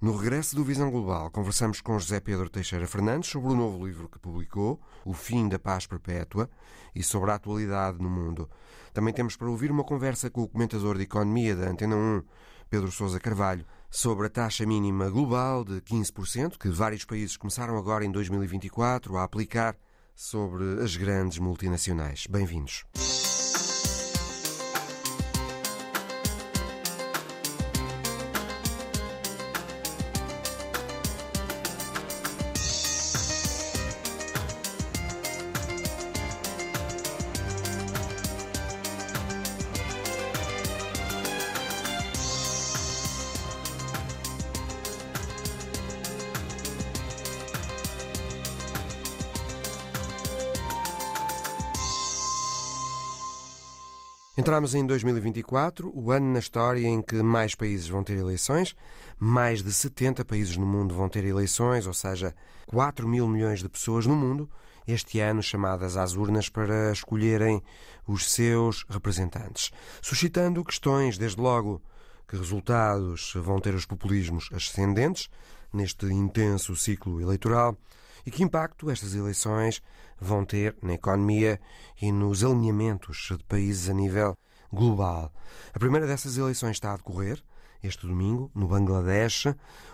No regresso do Visão Global, conversamos com José Pedro Teixeira Fernandes sobre o novo livro que publicou, O Fim da Paz Perpétua, e sobre a atualidade no mundo. Também temos para ouvir uma conversa com o comentador de Economia da Antena 1, Pedro Sousa Carvalho, sobre a taxa mínima global de 15%, que vários países começaram agora em 2024 a aplicar sobre as grandes multinacionais. Bem-vindos. Entramos em 2024, o ano na história em que mais países vão ter eleições. Mais de 70 países no mundo vão ter eleições, ou seja, 4 mil milhões de pessoas no mundo, este ano chamadas às urnas para escolherem os seus representantes, suscitando questões, desde logo, que resultados vão ter os populismos ascendentes neste intenso ciclo eleitoral e que impacto estas eleições vão ter na economia e nos alinhamentos de países a nível global. A primeira dessas eleições está a decorrer este domingo, no Bangladesh,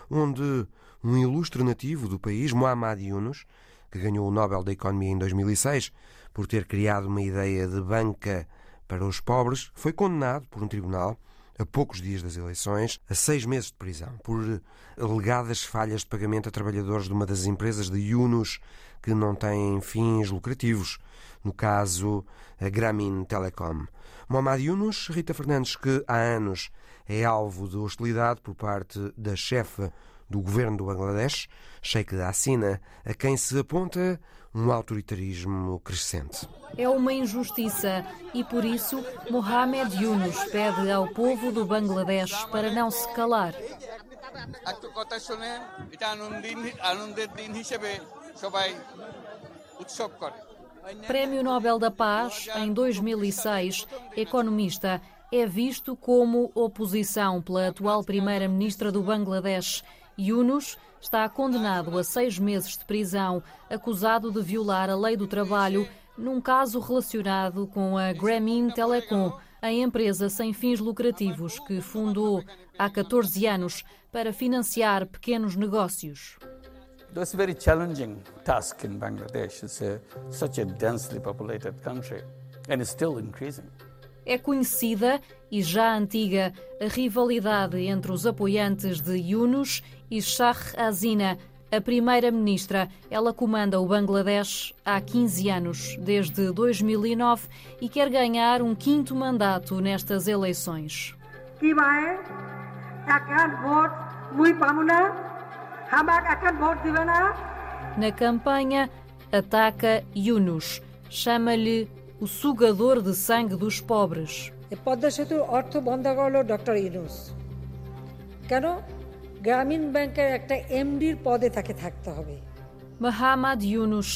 onde um ilustre nativo do país, Muhammad Yunus, que ganhou o Nobel da Economia em 2006 por ter criado uma ideia de banca para os pobres, foi condenado por um tribunal a poucos dias das eleições, a seis meses de prisão por alegadas falhas de pagamento a trabalhadores de uma das empresas de Yunus que não têm fins lucrativos, no caso a Grameen Telecom. Mohamed Yunus, Rita Fernandes, que há anos é alvo de hostilidade por parte da chefe do governo do Bangladesh, Sheikh Hasina, a quem se aponta um autoritarismo crescente. É uma injustiça e por isso Mohamed Yunus pede ao povo do Bangladesh para não se calar. Prémio Nobel da Paz em 2006, economista, é visto como oposição pela atual primeira-ministra do Bangladesh, Yunus está condenado a seis meses de prisão, acusado de violar a lei do trabalho num caso relacionado com a Grameen Telecom, a empresa sem fins lucrativos que fundou há 14 anos para financiar pequenos negócios. It's a very challenging task in Bangladesh. It's a, such a densely populated country and it's still increasing. É conhecida e já antiga a rivalidade entre os apoiantes de Yunus e Shah Hasina, a primeira-ministra. Ela comanda o Bangladesh há 15 anos, desde 2009, e quer ganhar um quinto mandato nestas eleições. Na campanha, ataca Yunus. Chama-lhe o sugador de sangue dos pobres. Padma সেতুর অর্থ বন্ধ করলো ডক্টর ইউনুস কেন গ্রামীণ ব্যাংকের একটা এমডির পদে তাকে থাকতে হবে Mahamad Yunus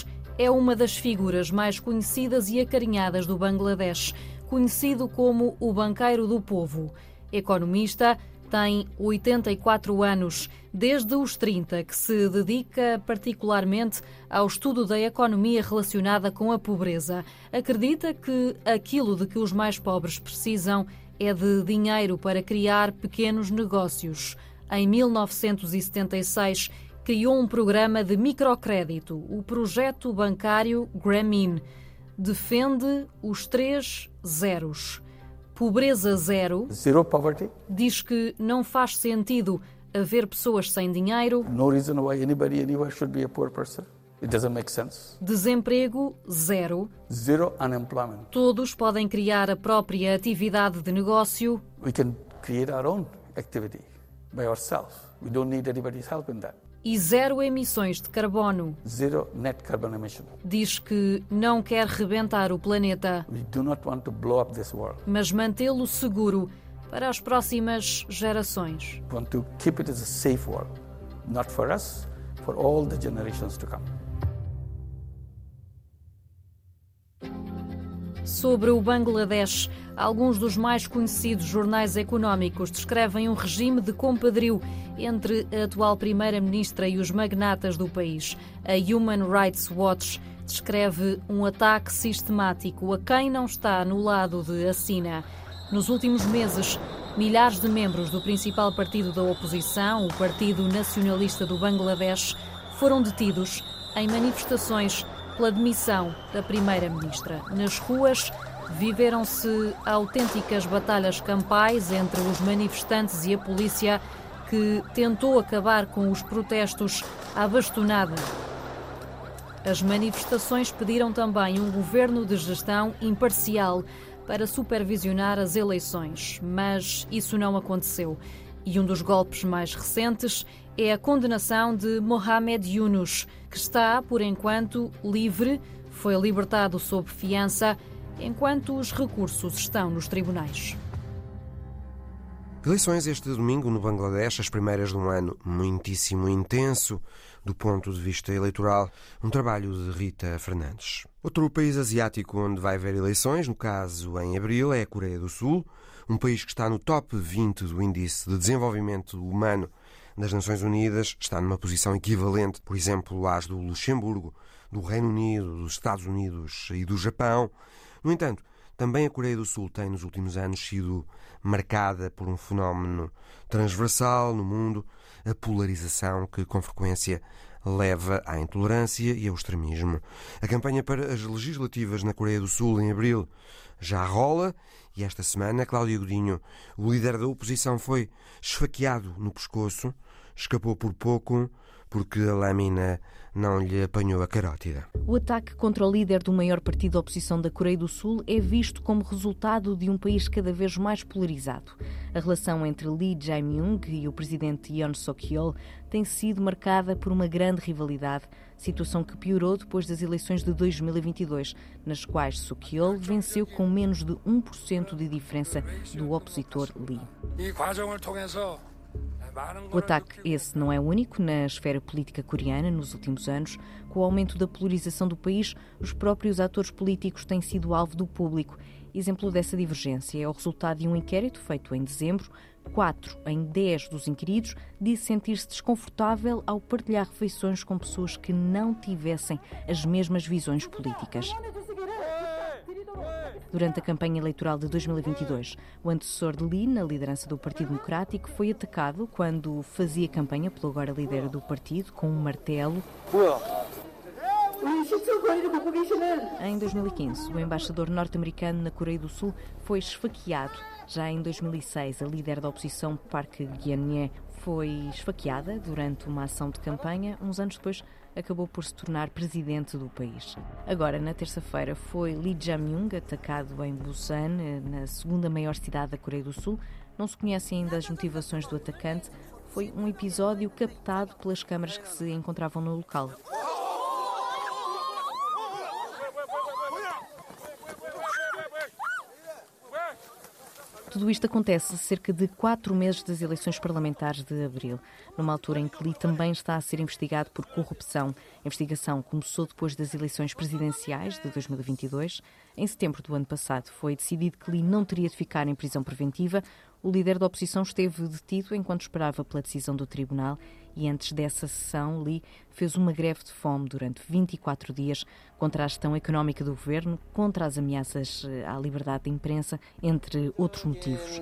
é uma das figuras mais conhecidas e acarinhadas do Bangladesh, conhecido como o banqueiro do povo. Economista, tem 84 anos, desde os 30, que se dedica particularmente ao estudo da economia relacionada com a pobreza. Acredita que aquilo de que os mais pobres precisam é de dinheiro para criar pequenos negócios. Em 1976, criou um programa de microcrédito, o projeto bancário Grameen. Defende os três zeros Pobreza Zero Zero poverty. diz que não faz sentido haver pessoas sem dinheiro. No reason why anybody anywhere should be a poor person. It doesn't make sense. Desemprego zero. Zero unemployment. Todos podem criar a própria atividade de negócio. We can create our own activity by ourselves. We don't need anybody's help in that e zero emissões de carbono. Zero net carbon emission. Diz que não quer rebentar o planeta, We do not want to blow up this world. mas mantê-lo seguro para as próximas gerações. Want to keep it as a safe world, not for us, for all the generations to come. Sobre o Bangladesh, alguns dos mais conhecidos jornais económicos descrevem um regime de compadrio entre a atual primeira-ministra e os magnatas do país. A Human Rights Watch descreve um ataque sistemático a quem não está no lado de Assina. Nos últimos meses, milhares de membros do principal partido da oposição, o Partido Nacionalista do Bangladesh, foram detidos em manifestações pela demissão da Primeira-Ministra. Nas ruas, viveram-se autênticas batalhas campais entre os manifestantes e a polícia, que tentou acabar com os protestos à bastonada. As manifestações pediram também um governo de gestão imparcial para supervisionar as eleições, mas isso não aconteceu. E um dos golpes mais recentes é a condenação de Mohamed Yunus, que está, por enquanto, livre, foi libertado sob fiança, enquanto os recursos estão nos tribunais. Eleições este domingo no Bangladesh, as primeiras de um ano muitíssimo intenso do ponto de vista eleitoral. Um trabalho de Rita Fernandes. Outro país asiático onde vai haver eleições, no caso em abril, é a Coreia do Sul um país que está no top 20 do Índice de Desenvolvimento Humano das Nações Unidas, está numa posição equivalente, por exemplo, às do Luxemburgo, do Reino Unido, dos Estados Unidos e do Japão. No entanto, também a Coreia do Sul tem nos últimos anos sido marcada por um fenómeno transversal no mundo, a polarização que com frequência leva à intolerância e ao extremismo. A campanha para as legislativas na Coreia do Sul em abril já rola e esta semana Cláudio Godinho, o líder da oposição, foi esfaqueado no pescoço, escapou por pouco porque a lâmina não lhe apanhou a carótida. O ataque contra o líder do maior partido de oposição da Coreia do Sul é visto como resultado de um país cada vez mais polarizado. A relação entre Lee Jae-myung e o presidente Yoon Suk-yeol tem sido marcada por uma grande rivalidade, situação que piorou depois das eleições de 2022, nas quais Suk-yeol venceu com menos de 1% de diferença do opositor Lee. O ataque esse não é único na esfera política coreana nos últimos anos. Com o aumento da polarização do país, os próprios atores políticos têm sido alvo do público. Exemplo dessa divergência é o resultado de um inquérito feito em dezembro. Quatro em dez dos inquiridos disse sentir-se desconfortável ao partilhar refeições com pessoas que não tivessem as mesmas visões políticas. Durante a campanha eleitoral de 2022, o antecessor de Lee, na liderança do Partido Democrático, foi atacado quando fazia campanha pelo agora líder do partido com um martelo. Em 2015, o embaixador norte-americano na Coreia do Sul foi esfaqueado. Já em 2006, a líder da oposição, Park Geun-hye, foi esfaqueada durante uma ação de campanha. Uns anos depois, acabou por se tornar presidente do país. Agora, na terça-feira, foi Lee Jae-myung atacado em Busan, na segunda maior cidade da Coreia do Sul. Não se conhecem ainda as motivações do atacante. Foi um episódio captado pelas câmaras que se encontravam no local. Tudo isto acontece cerca de quatro meses das eleições parlamentares de abril, numa altura em que Lee também está a ser investigado por corrupção. A investigação começou depois das eleições presidenciais de 2022. Em setembro do ano passado, foi decidido que Lee não teria de ficar em prisão preventiva. O líder da oposição esteve detido enquanto esperava pela decisão do tribunal e antes dessa sessão, Lee fez uma greve de fome durante 24 dias contra a gestão económica do governo, contra as ameaças eh, à liberdade de imprensa, entre outros motivos.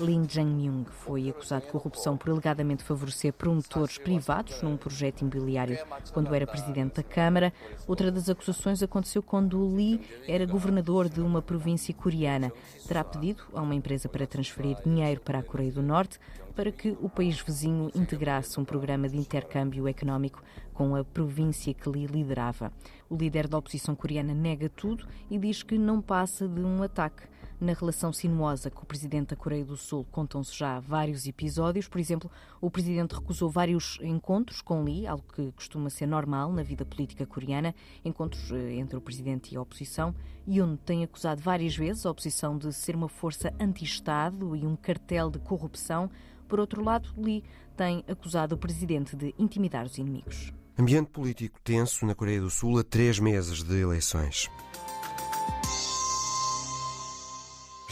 Lin Zhang-myung foi acusado de corrupção por alegadamente favorecer promotores privados num projeto imobiliário quando era presidente da Câmara. Outra das acusações aconteceu quando Lee era governador de uma província coreana. Terá pedido a uma empresa para transferir dinheiro para a Coreia do Norte para que o país vizinho integrasse um programa de intercâmbio económico com a província que lhe liderava. O líder da oposição coreana nega tudo e diz que não passa de um ataque. Na relação sinuosa com o presidente da Coreia do Sul contam-se já vários episódios. Por exemplo, o presidente recusou vários encontros com Lee, algo que costuma ser normal na vida política coreana, encontros eh, entre o presidente e a oposição. Yoon tem acusado várias vezes a oposição de ser uma força anti-Estado e um cartel de corrupção. Por outro lado, Lee tem acusado o presidente de intimidar os inimigos. Ambiente político tenso na Coreia do Sul a três meses de eleições.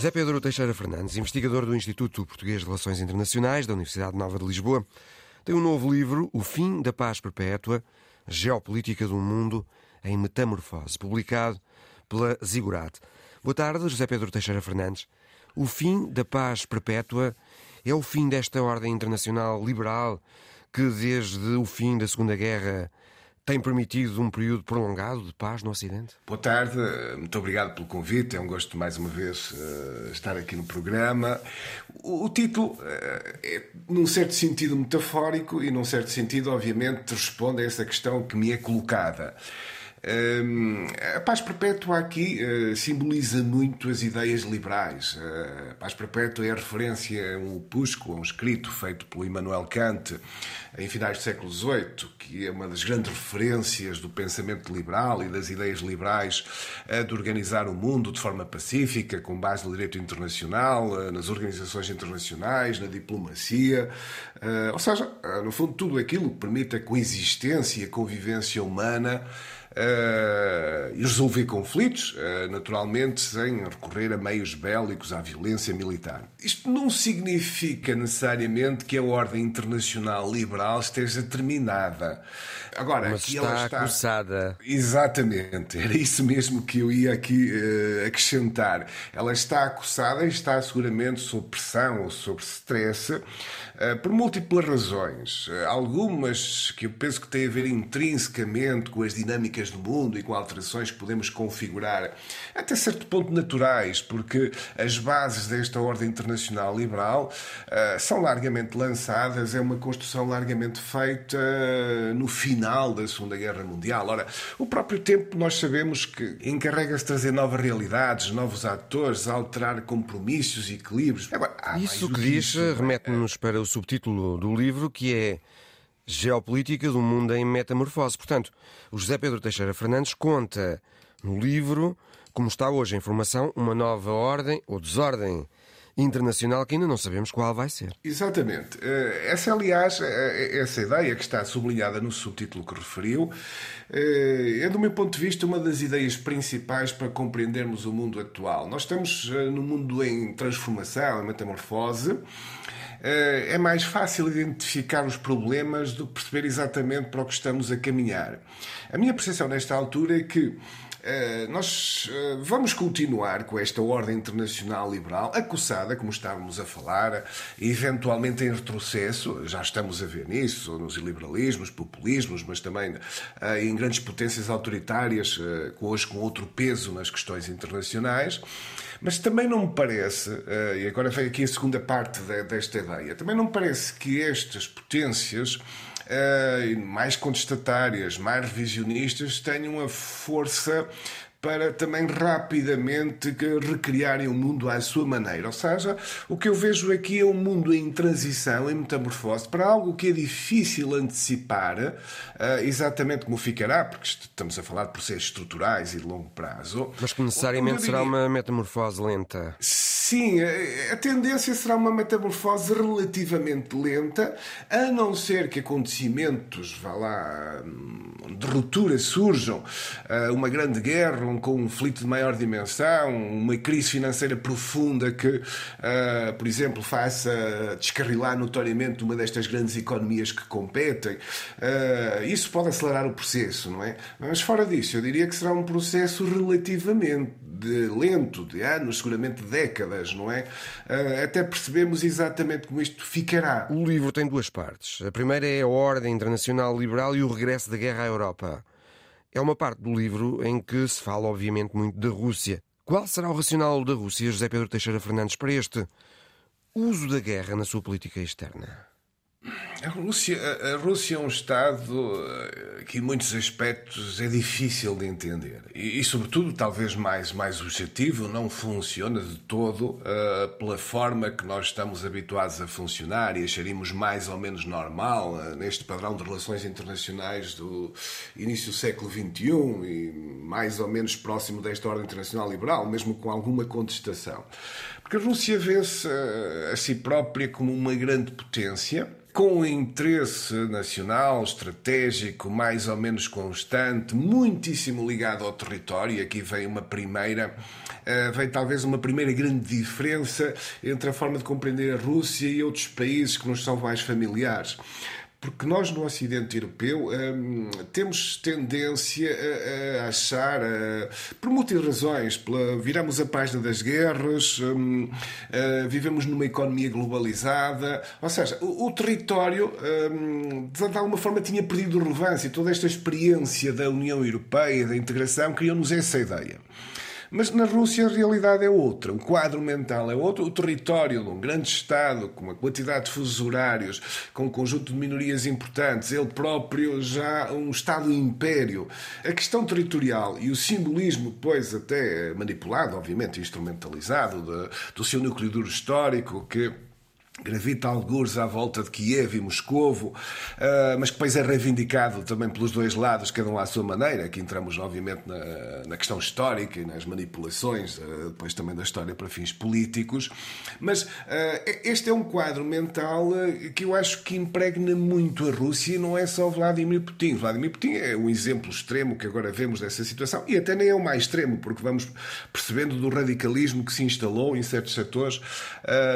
José Pedro Teixeira Fernandes, investigador do Instituto Português de Relações Internacionais da Universidade Nova de Lisboa, tem um novo livro, O Fim da Paz Perpétua, Geopolítica do Mundo em Metamorfose, publicado pela Zigurat. Boa tarde, José Pedro Teixeira Fernandes. O fim da paz perpétua é o fim desta ordem internacional liberal que, desde o fim da Segunda Guerra, tem permitido um período prolongado de paz no Ocidente? Boa tarde, muito obrigado pelo convite. É um gosto mais uma vez eh, estar aqui no programa. O, título eh, é, num certo sentido, metafórico e, num certo sentido, obviamente, responde a essa questão que me é colocada. A paz perpétua aqui uh, simboliza muito as ideias liberais. Uh, a paz perpétua é a referência a um opúsculo, a um escrito feito por Immanuel Kant em finais do século XVIII, que é uma das grandes referências do pensamento liberal e das ideias liberais de organizar o mundo de forma pacífica, com base no direito internacional, nas organizações internacionais, na diplomacia, ou seja, no fundo, tudo aquilo que permite a coexistência e a convivência humana uh, e resolver conflitos, uh, naturalmente sem recorrer a meios bélicos, à violência militar. Isto não significa necessariamente que a ordem internacional liberal esteja terminada. Agora, Mas está, ela está acusada. Exatamente, era isso mesmo que eu ia aqui uh, acrescentar. Ela está acusada e está seguramente sob pressão ou sob stress por múltiplas razões. Uh, algumas que eu penso que têm a ver intrinsecamente com as dinâmicas do mundo e com alterações que podemos configurar, até certo ponto naturais, porque as bases desta ordem internacional liberal são largamente lançadas, é uma construção largamente feita no final da Segunda Guerra Mundial. Ora, o próprio tempo nós sabemos que encarrega-se de trazer novas realidades, novos atores, alterar compromissos e equilíbrios. Agora, Isso que diz é? remete-nos para o subtítulo do livro, que é Geopolítica do Mundo em Metamorfose. Portanto, o José Pedro Teixeira Fernandes conta no livro como está hoje a informação, uma nova ordem ou desordem internacional que ainda não sabemos qual vai ser. Exatamente. Eh, essa, aliás, eh, eh, essa ideia que está sublinhada no subtítulo que referiu, é, do meu ponto de vista, uma das ideias principais para compreendermos o mundo atual. Nós estamos num mundo em transformação, em metamorfose. É mais fácil identificar os problemas do que perceber exatamente para o que estamos a caminhar. A minha percepção nesta altura é que nós eh, vamos continuar com esta ordem internacional liberal, acossada, como estávamos a falar, eventualmente em retrocesso, já estamos a ver nisso, nos liberalismos, populismos, mas também eh, em grandes potências autoritárias, hoje com outro peso nas questões internacionais. Mas também não me parece, e agora vem aqui a segunda parte desta ideia, também não me parece que estas potências mais contestatárias, mais revisionistas, tenham a força para também rapidamente recriarem o mundo à sua maneira. Ou seja, o que eu vejo aqui é um mundo em transição, em metamorfose, para algo que é difícil antecipar uh, exatamente como ficará, porque estamos a falar de processos estruturais e de longo prazo. Mas que necessariamente diria... será uma metamorfose lenta. Sim, a tendência será uma metamorfose relativamente lenta, a não ser que acontecimentos, vá lá, hum, de ruptura surjam, uma grande guerra, um conflito de maior dimensão, uma crise financeira profunda que, uh, por exemplo, faça descarrilar notoriamente uma destas grandes economias que competem. Uh, isso pode acelerar o processo, não é? Mas fora disso, eu diria que será um processo relativamente de lento, de anos, seguramente décadas, não é? Uh, até percebemos exatamente como isto ficará. O livro tem duas partes. A primeira é a ordem internacional liberal e o regresso da guerra à Europa. É uma parte do livro em que se fala, obviamente, muito da Rússia. Qual será o racional da Rússia, José Pedro Teixeira Fernandes, para este uso da guerra na sua política externa? A Rússia, a Rússia é um Estado eh, que, em muitos aspectos, é difícil de entender. E, e sobretudo, talvez mais, mais objetivo, não funciona de todo uh, pela forma que nós estamos habituados a funcionar e acharíamos mais ou menos normal uh, neste padrão de relações internacionais do início do século XXI e mais ou menos próximo desta ordem internacional liberal, mesmo com alguma contestação. Porque a Rússia vê-se uh, a si própria como uma grande potência com um interesse nacional, estratégico, mais ou menos constante, muitíssimo ligado ao território. E aqui vem uma primeira, uh, vem talvez uma primeira grande diferença entre a forma de compreender a Rússia e outros países que nos são mais familiares porque nós no Ocidente Europeu hum, temos tendência a, a achar, a, por muitas razões, pela, viramos a página das guerras, hum, vivemos numa economia globalizada, ou seja, o, o território hum, de alguma forma tinha perdido relevância. Toda esta experiência da União Europeia, da integração, criou-nos essa ideia. Mas na Rússia a realidade é outra, o quadro mental é outro, o território de um grande Estado, com uma quantidade de fusos horários, com um conjunto de minorias importantes, ele próprio já um Estado-império. A questão territorial e o simbolismo, pois até manipulado, obviamente instrumentalizado, do seu núcleo duro histórico, que gravita algures à volta de Kiev e Moscovo, ah, mas que depois é reivindicado também pelos dois lados, cada um à sua maneira. Aqui entramos, obviamente, na, na questão histórica e nas manipulações, ah, depois também da história para fins políticos. Mas ah, este é um quadro mental que eu acho que impregna muito a Rússia e não é só Vladimir Putin. Vladimir Putin é um exemplo extremo que agora vemos dessa situação e até nem é o mais extremo, porque vamos percebendo do radicalismo que se instalou em certos setores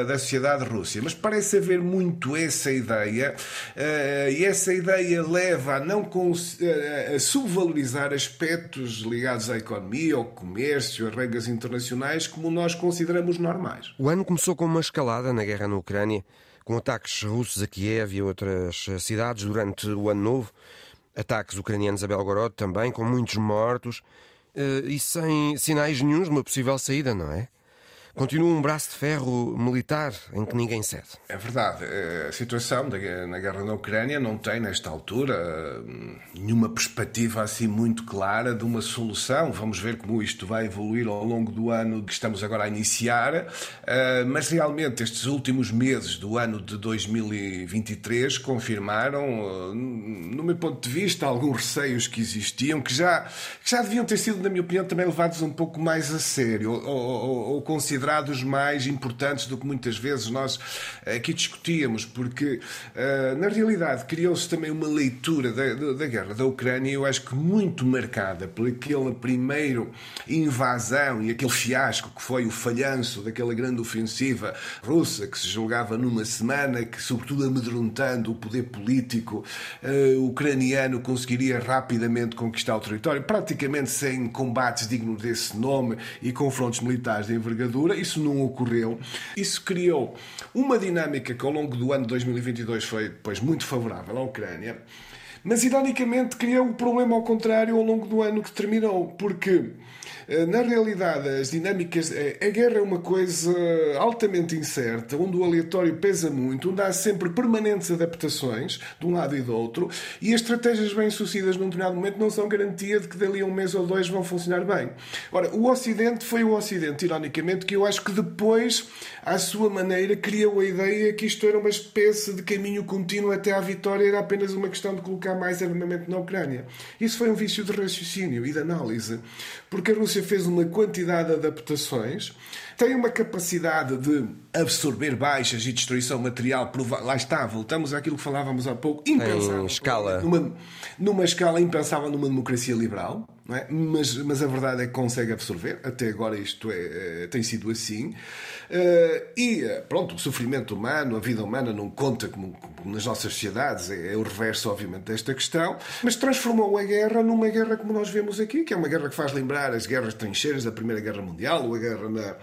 da sociedade russa. Mas parece haver muito essa ideia, uh, e essa ideia leva a não uh, a subvalorizar aspectos ligados à economia, ao comércio, a regras internacionais, como nós consideramos normais. O ano começou com uma escalada na guerra na Ucrânia, com ataques russos a Kiev e outras cidades durante o ano novo, ataques ucranianos a Belgorod também, com muitos mortos. E sem sinais nenhums de uma possível saída, não é? Continua um braço de ferro militar em que ninguém cede. É verdade. A situação na guerra na Ucrânia não tem, nesta altura, nenhuma perspectiva assim muito clara de uma solução. Vamos ver como isto vai evoluir ao longo do ano que estamos agora a iniciar. Ah, mas realmente, estes últimos meses do ano de 2023 confirmaram, no meu ponto de vista, alguns receios que existiam, que já, que já deviam ter sido, na minha opinião, também levados um pouco mais a sério ou, ou, ou considerados considerados mais importantes do que muitas vezes nós aqui discutíamos, porque eh, na realidade criou-se também uma leitura da, da guerra da Ucrânia, eu acho que muito marcada por aquela primeira invasão e aquele fiasco que foi o falhanço daquela grande ofensiva russa que se julgava numa semana, que sobretudo amedrontando o poder político uh, ucraniano conseguiria rapidamente conquistar o território, praticamente sem combates dignos desse nome e confrontos militares de envergadura isso não ocorreu. Isso criou uma dinâmica que ao longo do ano de 2022 foi depois muito favorável à Ucrânia, mas ironicamente criou o um problema ao contrário ao longo do ano que terminou, porque na realidade, as dinâmicas. Eh, a guerra é uma coisa altamente incerta, onde o aleatório pesa muito, onde há sempre permanentes adaptações de um lado e do outro, e as estratégias bem-sucedidas num determinado momento não são garantia de que dali a um mês ou dois vão funcionar bem. Ora, o Ocidente foi o Ocidente, ironicamente, que eu acho que depois, à sua maneira, criou a ideia que isto era uma espécie de caminho contínuo até à vitória, era apenas uma questão de colocar mais armamento na Ucrânia. Isso foi um vício de raciocínio e de análise, porque a Rússia Rússia fez uma quantidade de adaptações, tem uma capacidade de absorver baixas e destruição material. Lá está, voltamos àquilo que falávamos há pouco. Impensável. Em escala. Numa, numa escala impensável numa democracia liberal. É? Mas, mas a verdade é que consegue absorver, até agora isto é, é tem sido assim. Uh, e eh, pronto, o sofrimento humano, a vida humana não conta como, como nas nossas sociedades, é, é, o reverso, obviamente, desta questão, mas transformou a guerra numa guerra como nós vemos aqui, que é uma guerra que faz lembrar as guerras trincheiras da Primeira Guerra Mundial, ou a guerra na,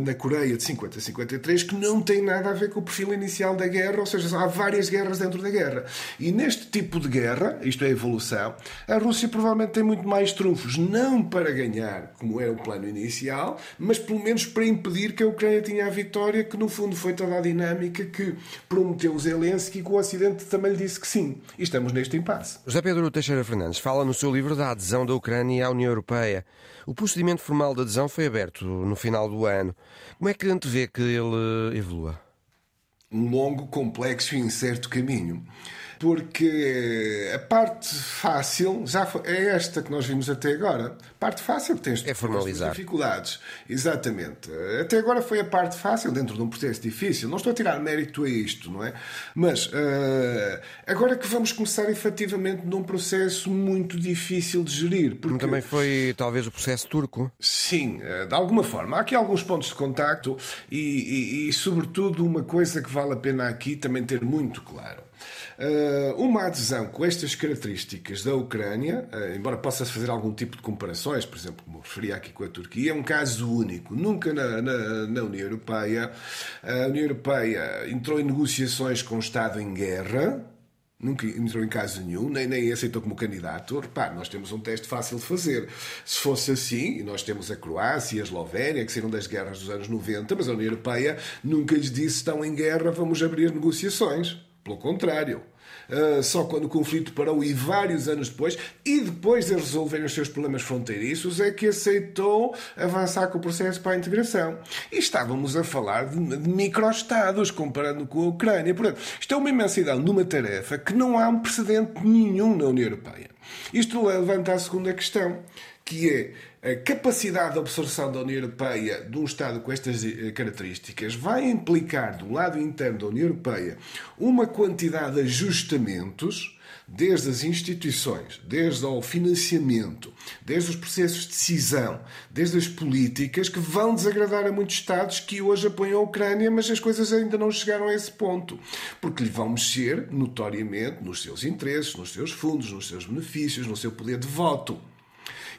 na Coreia de 50 a 53, que não tem nada a ver com o perfil inicial da guerra, ou seja, há várias guerras dentro da guerra. E neste tipo de guerra, isto é evolução, a Rússia provavelmente tem muito mais trunfos, não para ganhar, como era o plano inicial, mas pelo menos para impedir que a Ucrânia Ucrânia tinha a vitória, que no fundo foi toda a dinâmica que prometeu Zelensky e que o Ocidente também lhe disse que sim. E estamos neste impasse. José Pedro Teixeira Fernandes fala no seu livro da adesão da Ucrânia à União Europeia. O procedimento formal de adesão foi aberto no final do ano. Como é que antevê que ele evolua? Um longo, complexo e incerto caminho porque a parte fácil já é esta que nós vimos até agora. Parte fácil tem é formalizar. dificuldades. Exatamente. Até agora foi a parte fácil dentro de um processo difícil. Não estou a tirar mérito a isto, não é? Mas uh, agora que vamos começar efetivamente num processo muito difícil de gerir. Porque... Também foi talvez o processo turco. Sim, eh, de alguma forma. Há aqui alguns pontos de contacto e, e, e sobretudo, uma coisa que vale a pena aqui também ter muito claro. Uh, uma adesão com estas características da Ucrânia, uh, embora possa fazer algum tipo de comparações, por exemplo, como referi aqui com a Turquia, é um caso único. Nunca na, na, na União Europeia, a União Europeia entrou em negociações com o Estado em guerra, nunca entrou em caso nenhum, nem, nem aceitou como candidato. Repare, nós temos um teste fácil de fazer. Se fosse assim, e nós temos a Croácia e a Eslovénia, que saíram das guerras dos anos 90, mas a União Europeia nunca lhes disse estão em guerra, vamos abrir negociações. Pelo contrário. Uh, só quando o conflito parou e vários anos depois, e depois de resolverem os seus problemas fronteiriços, é que aceitou avançar com o processo para a integração. E estávamos a falar de, de microestados, comparando com a Ucrânia. Portanto, isto é uma imensidão de uma tarefa que não há um precedente nenhum na União Europeia. Isto levanta a segunda questão, que é a capacidade de absorção da União Europeia de um Estado com estas eh, características vai implicar, do lado interno da União Europeia, uma quantidade de ajustamentos desde as instituições, desde ao financiamento, desde os processos de decisão, desde as políticas que vão desagradar a muitos Estados que hoje apoiam a Ucrânia, mas as coisas ainda não chegaram a esse ponto, porque lhe vão mexer notoriamente nos seus interesses, nos seus fundos, nos seus benefícios, no seu poder de voto.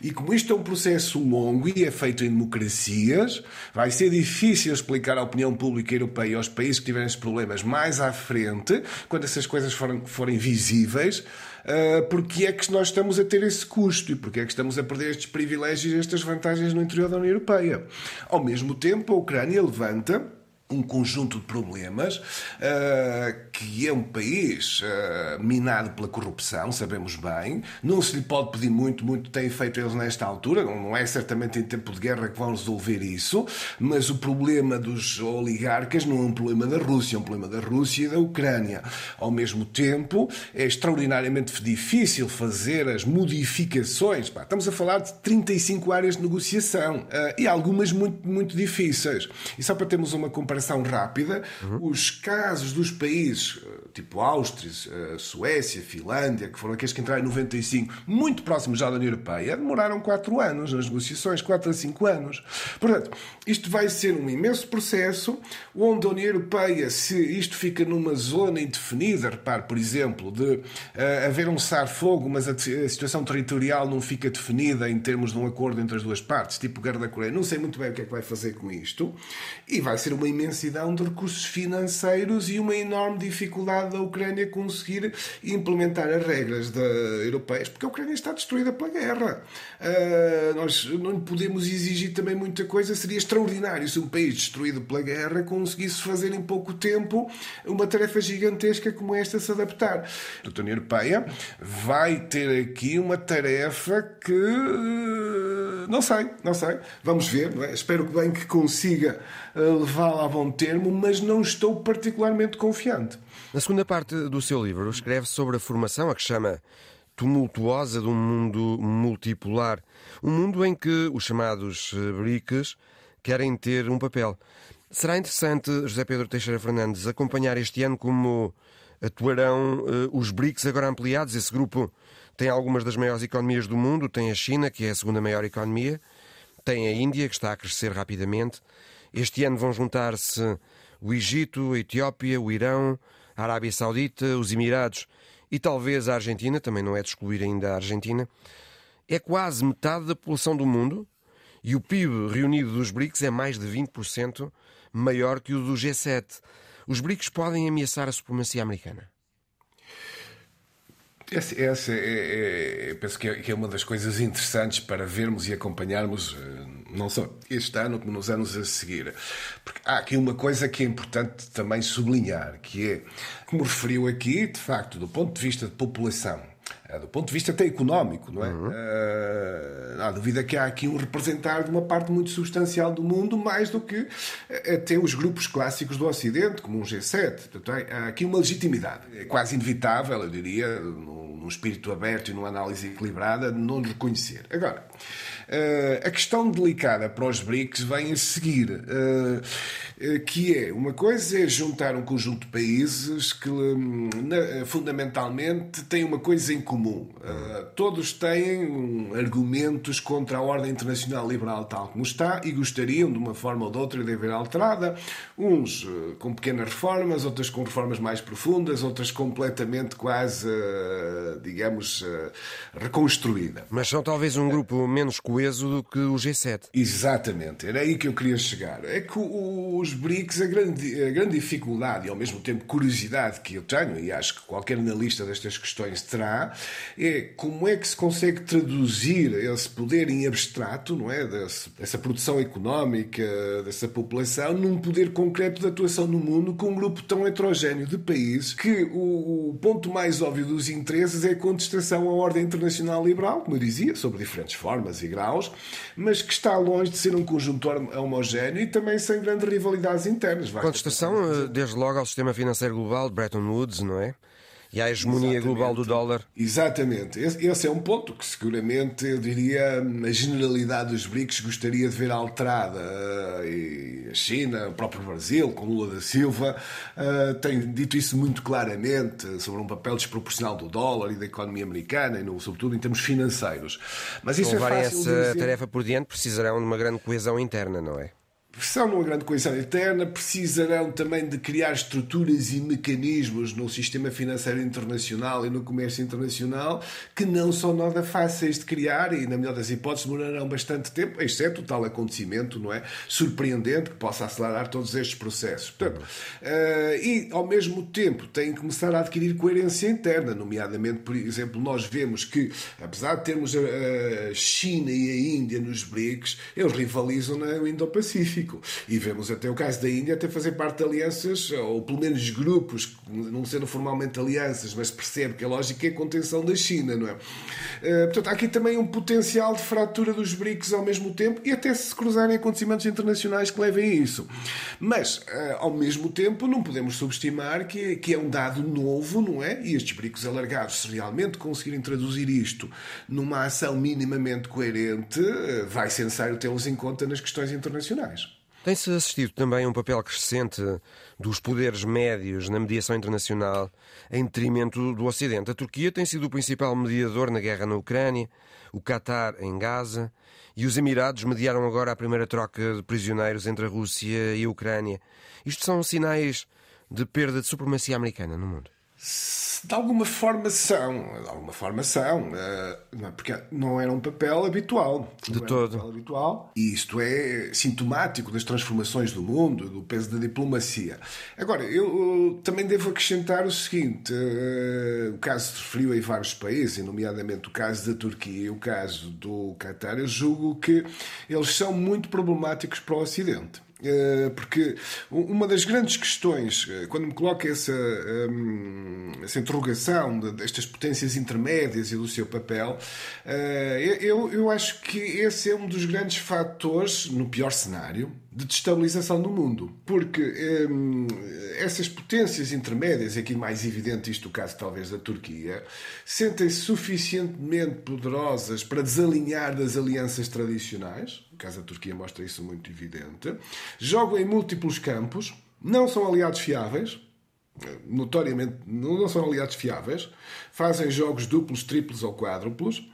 E como isto é um processo longo e é feito em democracias, vai ser difícil explicar à opinião pública europeia e aos países que tiverem esses problemas mais à frente, quando essas coisas forem, forem visíveis, uh, porque é que nós estamos a ter esse custo e porque é que estamos a perder estes privilégios e estas vantagens no interior da União Europeia. Ao mesmo tempo, a Ucrânia levanta um conjunto de problemas, uh, que é um país uh, minado pela corrupção, sabemos bem. Não se lhe pode pedir muito, muito têm feito eles nesta altura. Não é certamente em tempo de guerra que vão resolver isso, mas o problema dos oligarcas não é um problema da Rússia, é um problema da Rússia e da Ucrânia. Ao mesmo tempo, é extraordinariamente difícil fazer as modificações. Pá, estamos a falar de 35 áreas de negociação uh, e algumas muito, muito difíceis. E só para termos uma comparação comparação rápida, uhum. os casos dos países eh, tipo Áustria, eh, Suécia, Finlândia, que foram aqueles que entraram em 95, muito próximos já da União Europeia, demoraram 4 anos nas negociações, 4 a 5 anos. Portanto, isto vai ser um imenso processo onde a União Europeia, se isto fica numa zona indefinida, repare, por exemplo, de uh, haver um cessar-fogo, mas a, a, situação territorial não fica definida em termos de um acordo entre as duas partes, tipo Guerra da Coreia, não sei muito bem o que é que vai fazer com isto, e vai ser uma imensidão de recursos financeiros e uma enorme dificuldade da Ucrânia conseguir implementar as regras da, europeias, porque a Ucrânia está destruída pela guerra. Uh, nós não podemos exigir também muita coisa, seria extraordinário se um país destruído pela guerra conseguisse fazer em pouco tempo uma tarefa gigantesca como esta se adaptar. A União Europeia vai ter aqui uma tarefa que não sei, não sei. Vamos ver, é? Espero que bem que consiga ah, levá-la a bom termo, mas não estou particularmente confiante. Na segunda parte do seu livro, escreve sobre a formação, a que chama tumultuosa de um mundo multipolar. Um mundo em que os chamados eh, BRICS querem ter um papel. Será interessante, José Pedro Teixeira Fernandes, acompanhar este ano como atuarão uh, os BRICS agora ampliados. Esse grupo tem algumas das maiores economias do mundo, tem a China, que é a segunda maior economia, tem a Índia, que está a crescer rapidamente, este ano vão juntar-se o Egito, a Etiópia, o Irão, a Arábia Saudita, os Emirados e talvez a Argentina, também não é de excluir ainda a Argentina. É quase metade da população do mundo e o PIB reunido dos BRICS é mais de 20% maior que o do G7. Os BRICS podem ameaçar a supremacia americana? Essa, essa é, é, é, penso que é, que é, uma das coisas interessantes para vermos e acompanharmos, eh, não só este ano, como nos anos a seguir. Porque há aqui uma coisa que é importante também sublinhar, que é, como referiu aqui, de facto, do ponto de vista de população, do ponto de vista até económico, não é? Uhum. Uh, não há dúvida que há aqui um representar de uma parte muito substancial do mundo, mais do que até os grupos clássicos do Ocidente, como um G7. Portanto, há aqui uma legitimidade. É quase inevitável, eu diria, num espírito aberto e numa análise equilibrada, não reconhecer. Agora, uh, a questão delicada para os BRICS vem a seguir. Uh, eh, que é uma coisa é juntar um conjunto de países que hum, fundamentalmente têm uma coisa em comum. Eh, todos têm argumentos contra a ordem internacional liberal tal como está e gostariam de uma forma ou de outra de haver alterada. Uns eh, com pequenas reformas, outras com reformas mais profundas, outras completamente quase, digamos, reconstruída. Mas são talvez um grupo menos coeso do que o G7. Exatamente, era aí que eu queria chegar. É que os BRICS, a grande, a grande dificuldade e ao mesmo tempo curiosidade que eu tenho, e acho que qualquer analista destas questões terá, é como é que se consegue traduzir esse poder em abstrato, não é? Desse, dessa produção económica, dessa população, num poder concreto de atuação no mundo com um grupo tão heterogéneo de países que o, o ponto mais óbvio dos interesses é a contestação à ordem internacional liberal, como eu dizia, sobre diferentes formas e graus, mas que está longe de ser um conjunto homogéneo e também sem grande rivalidade rivalidades internas. Contestação, eh, desde logo, ao sistema financeiro global de Bretton Woods, não é? E à hegemonia Exatamente. global do dólar. Exatamente. Esse é um ponto que, seguramente, eu diria, a generalidade dos BRICS gostaria de ver alterada. E a China, o próprio Brasil, com Lula da Silva, eh, tem dito isso muito claramente sobre um papel desproporcional do dólar e da economia americana, e sobretudo em termos financeiros. Mas isso Se é fácil essa dizer... tarefa por diante, precisarão de uma grande coesão interna, não é? De uma grande coesão interna, precisarão também de criar estruturas e mecanismos no sistema financeiro internacional e no comércio internacional que não são nada fáceis de criar e, na melhor das hipóteses, demorarão bastante tempo, exceto o tal acontecimento não é, surpreendente que possa acelerar todos estes processos. Portanto, uh, e, ao mesmo tempo, têm que começar a adquirir coerência interna, nomeadamente, por exemplo, nós vemos que, apesar de termos a China e a Índia nos BRICS, eles rivalizam no Indo-Pacífico. Pacífico. E vemos até o caso da Índia até fazer parte de alianças, ou pelo menos grupos, não sendo formalmente alianças, mas percebe que a lógica é a contenção da China, não é? Uh, portanto, há aqui também um potencial de fratura dos BRICS ao mesmo tempo e até se cruzarem acontecimentos internacionais que levem a isso. Mas, uh, ao mesmo tempo, não podemos subestimar que, que é um dado novo, não é? E estes BRICS alargados, se realmente conseguirem traduzir isto numa ação minimamente coerente, uh, vai ser necessário tê-los em conta nas questões internacionais. Tem-se assistido também a um papel crescente dos poderes médios na mediação internacional em detrimento do Ocidente. A Turquia tem sido o principal mediador na guerra na Ucrânia, o Qatar em Gaza e os Emirados mediaram agora a primeira troca de prisioneiros entre a Rússia e a Ucrânia. Isto são sinais de perda de supremacia americana no mundo de alguma forma são, de alguma forma são, eh, é? porque não era um papel habitual. De todo. Um habitual, e isto é sintomático das transformações do mundo, do peso da diplomacia. Agora, eu também devo acrescentar o seguinte: eh, o caso referiu aí vários países, nomeadamente o caso da Turquia e o caso do Qatar, eu julgo que eles são muito problemáticos para o Ocidente. Eh, porque uma das grandes questões, eh, quando me coloca essa, ehm, essa interrogação destas potências intermédias e do seu papel, eh, eu, eu acho que esse é um dos grandes fatores, no pior cenário, de destabilização do mundo. Porque hum, essas potências intermédias, aqui mais evidente isto o caso talvez da Turquia, sentem-se suficientemente poderosas para desalinhar das alianças tradicionais, o caso da Turquia mostra isso muito evidente, jogam em múltiplos campos, não são aliados fiáveis, notoriamente não são aliados fiáveis, fazem jogos duplos, triplos ou quádruplos,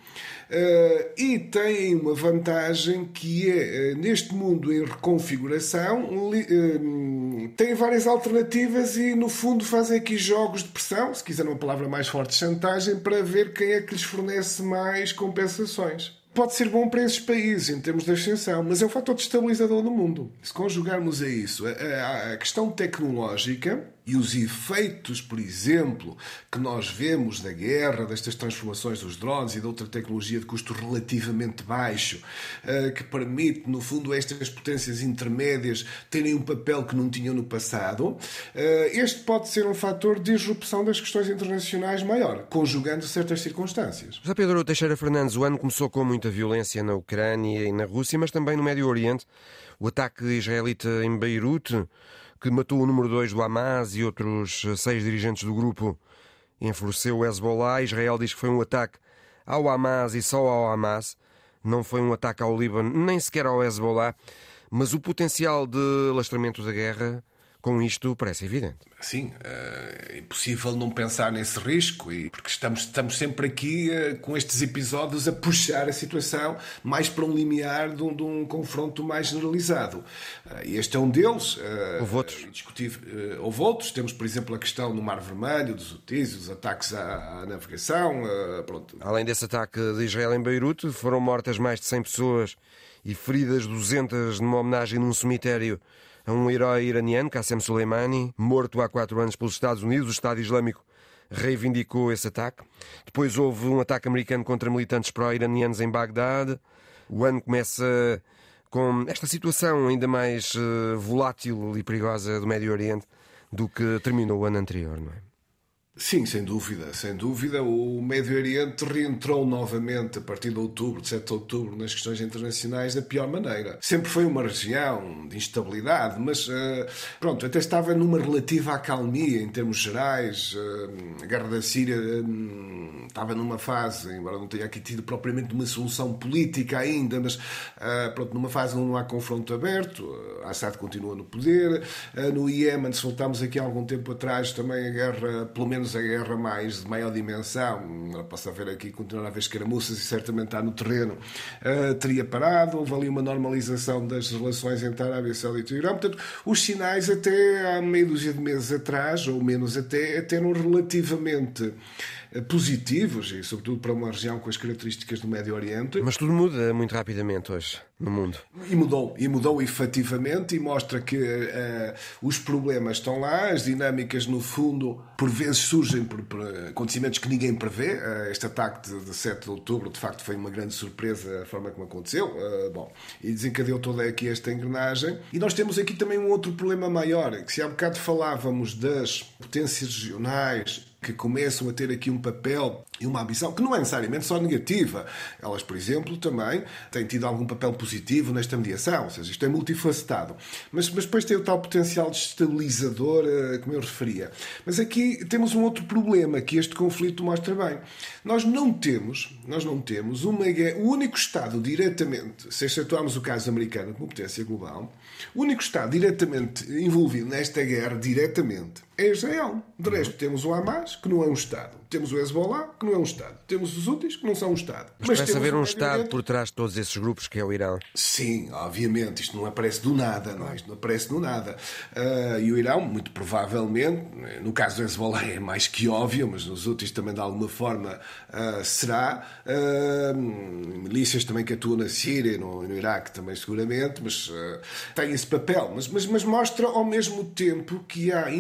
Uh, e têm uma vantagem que é, uh, neste mundo em reconfiguração, uh, têm várias alternativas e, no fundo, fazem aqui jogos de pressão, se quiser uma palavra mais forte, chantagem, para ver quem é que lhes fornece mais compensações. Pode ser bom para esses países em termos de ascensão, mas é um fator destabilizador no mundo. Se conjugarmos a isso a, a, a questão tecnológica, e os efeitos, por exemplo, que nós vemos da guerra, destas transformações dos drones e de outra tecnologia de custo relativamente baixo, eh, que permite, no fundo, estas potências intermédias terem um papel que não tinham no passado, eh, este pode ser um fator de disrupção das questões internacionais maior, conjugando certas circunstâncias. José Pedro Teixeira Fernandes, o ano começou com muita violência na Ucrânia e na Rússia, mas também no Médio Oriente. O ataque israelita em Beirute que matou o número 2 do Hamas e outros seis dirigentes do grupo, enfureceu o Hezbollah. Israel diz que foi um ataque ao Hamas e só ao Hamas. Não foi um ataque ao Líbano, nem sequer ao Hezbollah. Mas o potencial de lastramento da guerra com isto parece evidente. Sim, é impossível não pensar nesse risco, e porque estamos, estamos sempre aqui eh, com estes episódios a puxar a situação mais para um limiar de um, de um confronto mais generalizado. Eh, este é um deles. Houve outros. Houve outros. Temos, por exemplo, a questão no Mar Vermelho, dos UTIs, os ataques à, à navegação. Pronto. Além desse ataque de Israel em Beirute, foram mortas mais de 100 pessoas e feridas 200 numa homenagem num cemitério a um herói iraniano, Qassem Soleimani, morto há quatro anos pelos Estados Unidos. O Estado Islâmico reivindicou esse ataque. Depois houve um ataque americano contra militantes pró-iranianos em Bagdade. O ano começa com esta situação ainda mais eh, volátil e perigosa do Médio Oriente do que terminou o ano anterior, não é? Sim, sem dúvida, sem dúvida. O Médio Oriente reentrou novamente a partir de outubro, de 7 de outubro, nas questões internacionais da pior maneira. Sempre foi uma região de instabilidade, mas eh, pronto, até estava numa relativa acalmia em termos gerais. Eh, a guerra da Síria eh, estava numa fase, embora não tenha aqui tido propriamente uma solução política ainda, mas pronto, numa fase onde não há confronto aberto. Assad continua no poder. No Iémen, se voltarmos aqui há algum tempo atrás, também a guerra, pelo menos menos a guerra mais de maior dimensão, não posso haver aqui, continuar a haver escaramuças e certamente está no terreno, uh, teria parado. Houve ali uma normalização das relações entre a Arábia Saudita e o Irão. Portanto, os sinais até há meia dúzia de meses atrás, ou menos até, até eram relativamente positivos, e sobretudo para uma região com as características do Médio Oriente. Mas tudo muda muito rapidamente hoje no mundo. E mudou, e mudou efetivamente, e mostra que uh, os problemas estão lá, as dinâmicas, no fundo, por vezes surgem por, por acontecimentos que ninguém prevê. Uh, este ataque de, de 7 de outubro, de facto, foi uma grande surpresa a forma como aconteceu. Uh, bom, e desencadeou toda aqui esta engrenagem. E nós temos aqui também um outro problema maior, que se há bocado falávamos das potências regionais que começam a ter aqui um papel e uma ambição que não é necessariamente só negativa. Elas, por exemplo, também têm tido algum papel positivo nesta mediação, ou seja, isto é multifacetado. Mas, mas depois tem o tal potencial destabilizador, eh, como eu referia. Mas aqui temos um outro problema que este conflito mostra bem. Nós não temos, nós não temos uma guerra, o único Estado diretamente, se excetuarmos o caso americano como potência global, o único Estado diretamente envolvido nesta guerra, diretamente, é Israel. De resto, temos o Hamas, que não é um Estado. Temos o Hezbollah, que não é um Estado. Temos os úteis, que não são um Estado. Mas, Mas parece haver um Estado por trás de todos esses grupos, que é o Irão. Sim, obviamente. Isto não aparece do nada, não é? Isto não aparece do nada. Uh, e o Irão, muito provavelmente, no caso do Hezbollah é mais que óbvio, mas nos úteis também de alguma forma uh, será. Uh, milícias também que atuam na Síria, no, no Iraque também seguramente, mas tem esse papel. Mas, mas, mas mostra ao mesmo tempo que há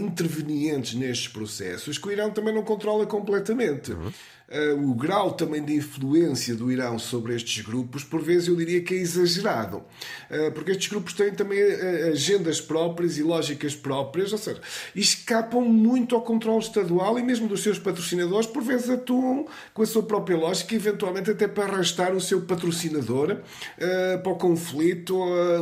nestes processos que o Irão também não controla completamente. Uhum. Uh, o grau também de influência do Irão sobre estes grupos, por vezes eu diria que é exagerado, uh, porque estes grupos têm também uh, agendas próprias e lógicas próprias, ou seja, escapam muito ao controle estadual e mesmo dos seus patrocinadores, por vezes atuam com a sua própria lógica, eventualmente até para arrastar o seu patrocinador para o conflito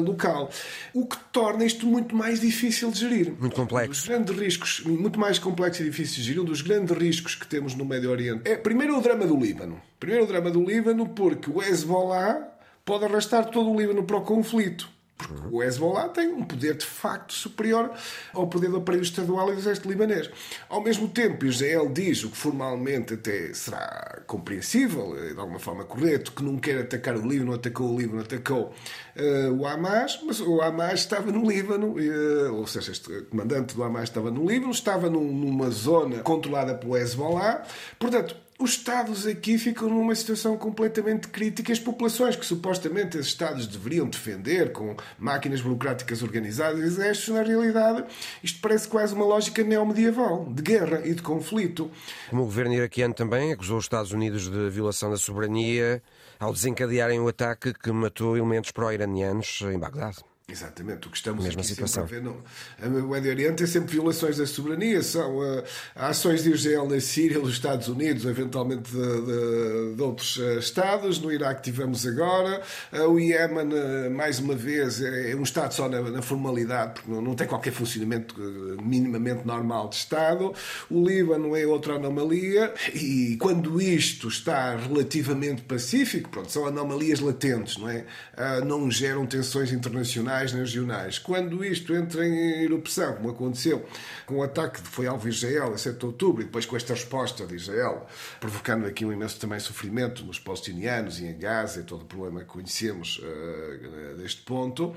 local. O que torna isto muito mais difícil de gerir. Muito complexo. Um grandes riscos, muito mais complexo e difícil de gerir, um dos grandes riscos que temos no Médio Oriente é, primeiro, o drama do Líbano. Primeiro, o drama do Líbano, porque o Hezbollah pode arrastar todo o Líbano para o conflito. Porque o Hezbollah tem um poder de facto superior ao poder do aparelho estadual e do exército libanês. Ao mesmo tempo, Israel diz, o que formalmente até será compreensível, eh, de alguma forma correto, que não quer atacar o Líbano, atacou o Líbano, atacou uh, o Hamas, mas o Hamas estava no Líbano, uh, ou seja, este comandante do Hamas estava no Líbano, estava num, numa zona controlada pelo Hezbollah. Portanto, os Estados aqui ficam numa situação completamente crítica. As populações que supostamente os Estados deveriam defender com máquinas burocráticas organizadas, exércitos, na realidade, isto parece quase uma lógica neomedieval, de guerra e de conflito. Como o governo iraquiano também acusou os Estados Unidos de violação da soberania ao desencadearem o ataque que matou elementos pró-iranianos em Bagdade. Exatamente, o que estamos Mesma aqui situação. sempre a ver no, no Médio Oriente é sempre violações da soberania, são uh, ações de Israel na Síria, dos Estados Unidos, eventualmente de, de, de outros uh, Estados, no Iraque tivemos agora, uh, o Iémen, mais uma vez, é, é um Estado só na, na formalidade, porque não, não, tem qualquer funcionamento minimamente normal de Estado, o Líbano é outra anomalia, e quando isto está relativamente pacífico, pronto, são anomalias latentes, não é? não geram tensões internacionais nem regionais. Quando isto entra em erupção, como aconteceu com o ataque que foi alvo Israel a 7 de outubro, e depois com esta resposta de Israel, provocando aqui um imenso também sofrimento nos palestinianos e em Gaza, e todo o problema que conhecemos uh, deste ponto, uh,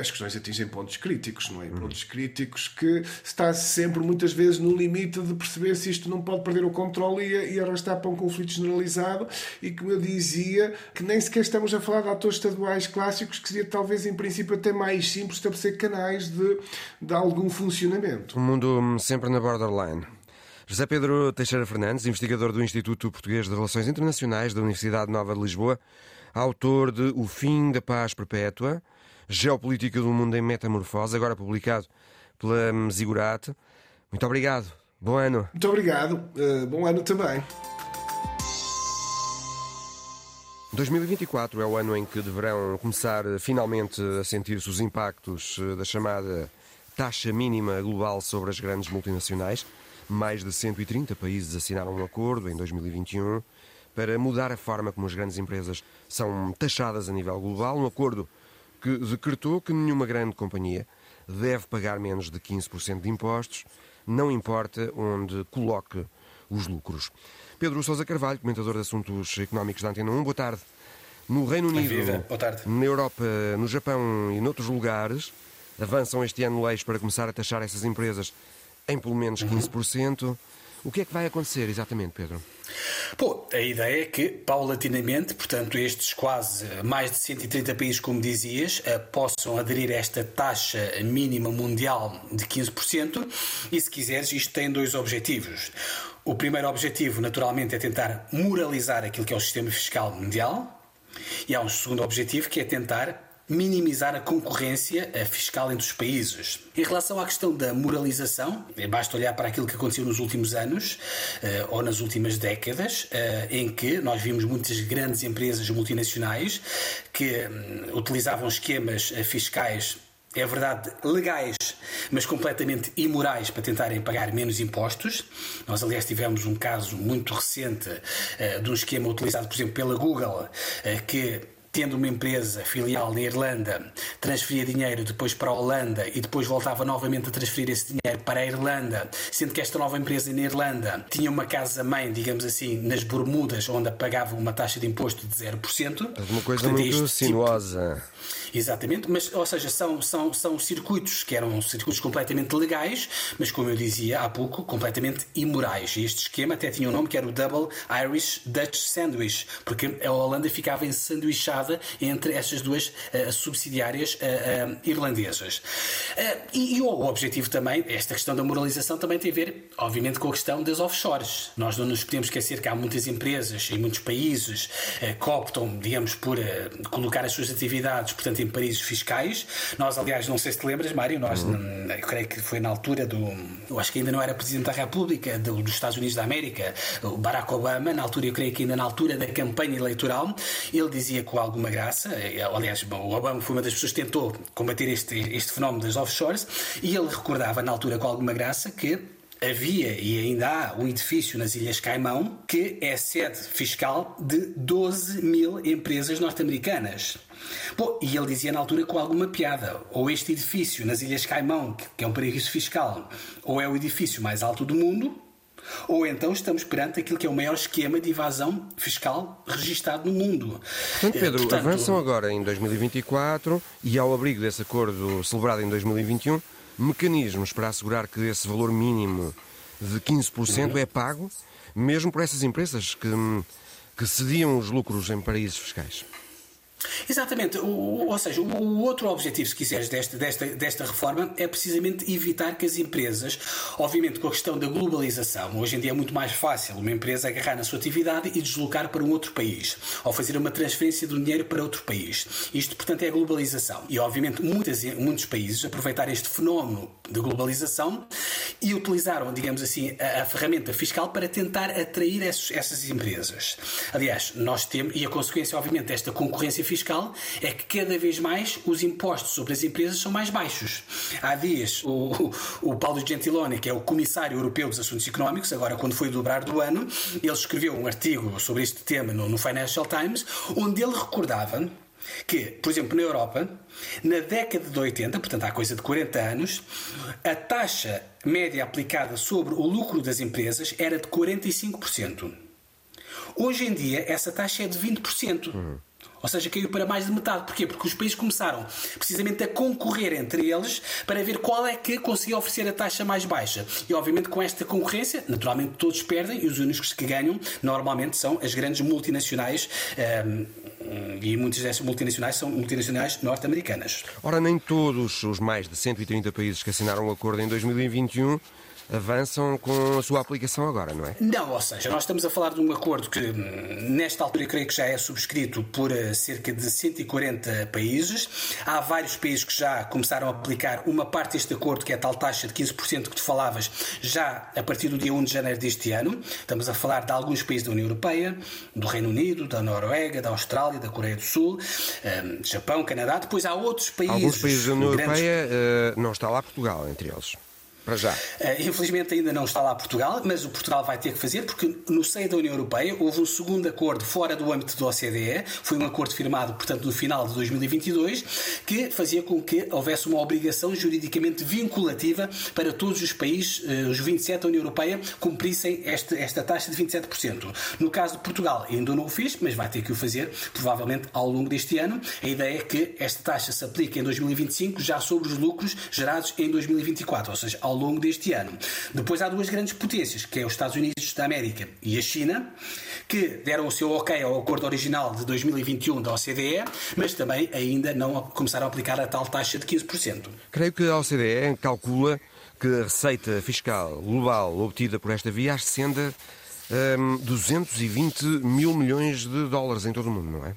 as questões atingem pontos críticos, não é? Pontos críticos que está sempre, muitas vezes, no limite de perceber se isto não pode perder o controle e, e arrastar para um conflito generalizado, e como eu dizia, que nem sequer estamos a falar de atores estaduais clássicos, que seria talvez, em princípio, até mais simples estabelecer canais de, de algum funcionamento. Um mundo sempre na borderline. José Pedro Teixeira Fernandes, investigador do Instituto Português de Relações Internacionais da Universidade Nova de Lisboa, autor de O Fim da Paz Perpétua, Geopolítica do Mundo em Metamorfose, agora publicado pela Zigurate. Muito obrigado. Bom ano. Muito obrigado. Uh, bom ano também. 2024 é o ano em que deverão começar finalmente a sentir-se os impactos da chamada taxa mínima global sobre as grandes multinacionais. Mais de 130 países assinaram um acordo em 2021 para mudar a forma como as grandes empresas são taxadas a nível global. Um acordo que decretou que nenhuma grande companhia deve pagar menos de 15% de impostos, não importa onde coloque os lucros. Pedro Sousa Carvalho, comentador de assuntos económicos da Antena 1, boa tarde. No Reino Unido, na Europa, no Japão e noutros lugares, avançam este ano leis para começar a taxar essas empresas em pelo menos 15%. Uhum. O que é que vai acontecer exatamente, Pedro? Bom, a ideia é que, paulatinamente, portanto, estes quase mais de 130 países, como dizias, eh, possam aderir a esta taxa mínima mundial de 15%. E, se quiseres, isto tem dois objetivos. O primeiro objetivo, naturalmente, é tentar moralizar aquilo que é o sistema fiscal mundial. E há um segundo objetivo que é tentar minimizar a concorrência fiscal entre os países. Em relação à questão da moralização, eh, basta olhar para aquilo que aconteceu nos últimos anos eh, ou nas últimas décadas, eh, em que nós vimos muitas grandes empresas multinacionais que hum, utilizavam esquemas fiscais é verdade, legais, mas completamente imorais para tentarem pagar menos impostos. Nós, aliás, tivemos um caso muito recente uh, de um esquema utilizado, por exemplo, pela Google, uh, que tendo uma empresa filial na Irlanda, transferia dinheiro depois para a Holanda e depois voltava novamente a transferir esse dinheiro para a Irlanda, sendo que esta nova empresa na Irlanda tinha uma casa-mãe, digamos assim, nas Bermudas, onde pagava uma taxa de imposto de 0%. Uma coisa Portanto, muito tipo sinuosa. Tipo... Exatamente, mas, ou seja, são, são, são circuitos que eram circuitos completamente legais, mas como eu dizia há pouco, completamente imorais. E este esquema até tinha um nome que era o Double Irish Dutch Sandwich, porque a Holanda ficava ensanduichada entre estas duas uh, subsidiárias uh, uh, irlandesas. E, e, o objetivo também, esta questão da moralização também tem a ver, obviamente, com a questão das offshores. Nós não nos podemos esquecer que há muitas empresas e muitos países que optam, digamos, por colocar as suas atividades portanto, em paraísos fiscais. Nós, aliás, não sei se te lembras, Mário, nós, uhum. eu creio que foi na altura do. Eu acho que ainda não era Presidente da República, do, dos Estados Unidos da América, o Barack Obama, na altura, eu creio que ainda na altura da campanha eleitoral, ele dizia com alguma graça, eh, aliás, o Obama foi uma das pessoas que tentou combater este, este fenómeno das offshores, e ele recordava na altura com alguma graça que havia e ainda há um edifício nas Ilhas Caimão que é sede fiscal de 12 mil empresas norte-americanas. Bom, e ele dizia na altura com alguma piada: ou este edifício nas Ilhas Caimão, que é um paraíso fiscal, ou é o edifício mais alto do mundo, ou então estamos perante aquilo que é o maior esquema de evasão fiscal registado no mundo. Portanto, eh, Pedro, Portanto, avançam agora em 2024 e ao abrigo desse acordo celebrado em 2021, mecanismos para assegurar que esse valor mínimo de 15% é pago mesmo por essas empresas que, que cediam os lucros em paraísos fiscais. Exatamente, o, ou seja, o outro objetivo, se quiseres, desta, desta, desta reforma é precisamente evitar que as empresas, obviamente com a questão da globalização, hoje em dia é muito mais fácil uma empresa agarrar na sua atividade e deslocar para um outro país, ou fazer uma transferência do dinheiro para outro país. Isto, portanto, é a globalização. E, obviamente, muitas, muitos países aproveitaram este fenómeno de globalização e utilizaram, digamos assim, a, a ferramenta fiscal para tentar atrair esses, essas empresas. Aliás, nós temos, e a consequência, obviamente, desta concorrência fiscal é que cada vez mais os impostos sobre as empresas são mais baixos. Há dias, o, o Paulo Gentiloni, que é o Comissário Europeu dos Assuntos Económicos, agora quando foi dobrar do ano, ele escreveu um artigo sobre este tema no, no Financial Times, onde ele recordava que, por exemplo, na Europa, na década de 80, portanto há coisa de 40 anos, a taxa média aplicada sobre o lucro das empresas era de 45%. Hoje em dia, essa taxa é de 20%. Uhum. Ou seja, caiu para mais de metade. Porquê? Porque os países começaram precisamente a concorrer entre eles para ver qual é que conseguia oferecer a taxa mais baixa. E obviamente com esta concorrência, naturalmente todos perdem e os únicos que ganham normalmente são as grandes multinacionais. Ehm, e muitas dessas multinacionais são multinacionais norte-americanas. Ora, nem todos os mais de 130 países que assinaram o acordo em 2021 avançam com a sua aplicação agora, não é? Não, ou seja, nós estamos a falar de um acordo que, nesta altura, eu creio que já é subscrito por eh, cerca de 140 países. Há vários países que já começaram a aplicar uma parte deste acordo, que é a tal taxa de 15% que tu falavas, já a partir do dia 1 de janeiro deste ano. Estamos a falar de alguns países da União Europeia, do Reino Unido, da Noruega, da Austrália, da Coreia do Sul, um, Japão, Canadá. Depois há outros países. Alguns países da União grandes... Europeia, uh, não está lá Portugal entre eles para já. Uh, infelizmente ainda não está lá Portugal, mas o Portugal vai ter que fazer, porque no seio da União Europeia houve um segundo acordo fora do âmbito da OCDE, foi um acordo firmado, portanto, no final de 2022, que fazia com que houvesse uma obrigação juridicamente vinculativa para todos os países, uh, os 27 da União Europeia, cumprissem esta, esta taxa de 27%. No caso de Portugal, ainda não o fez, mas vai ter que o fazer, provavelmente ao longo deste ano. A ideia é que esta taxa se aplique em 2025 já sobre os lucros gerados em 2024, ou seja, ao longo deste ano. Depois há duas grandes potências, que é os Estados Unidos da América e a China, que deram o seu ok ao acordo original de 2021 da OCDE, mas também ainda não começaram a aplicar a tal taxa de 15%. Creio que a OCDE calcula que a receita fiscal global obtida por esta via ascenda um, 220 mil milhões de dólares em todo o mundo, não é?